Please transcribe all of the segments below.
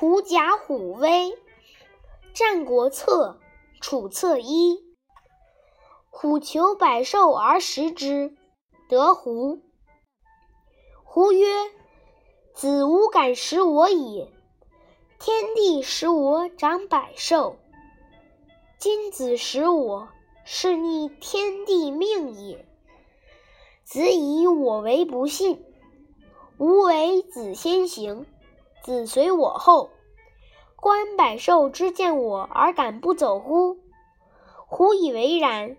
狐假虎威，《战国策·楚策一》。虎求百兽而食之，得狐。狐曰：“子无敢食我也。天地使我长百兽，今子食我，是逆天地命也。子以我为不信。吾为子先行。”子随我后，观百兽之见我而敢不走乎？虎以为然，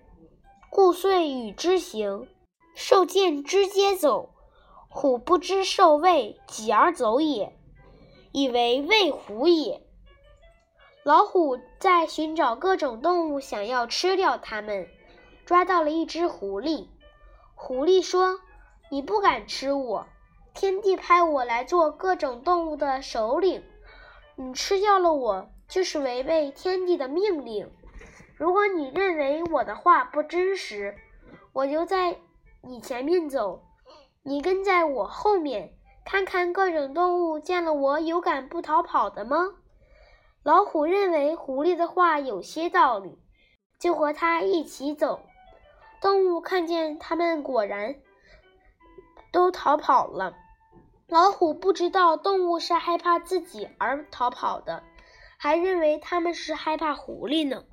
故遂与之行。兽见之皆走，虎不知兽畏，己而走也，以为畏虎也。老虎在寻找各种动物，想要吃掉它们，抓到了一只狐狸。狐狸说：“你不敢吃我。”天帝派我来做各种动物的首领，你吃掉了我，就是违背天帝的命令。如果你认为我的话不真实，我就在你前面走，你跟在我后面，看看各种动物见了我有敢不逃跑的吗？老虎认为狐狸的话有些道理，就和他一起走。动物看见他们，果然都逃跑了。老虎不知道动物是害怕自己而逃跑的，还认为他们是害怕狐狸呢。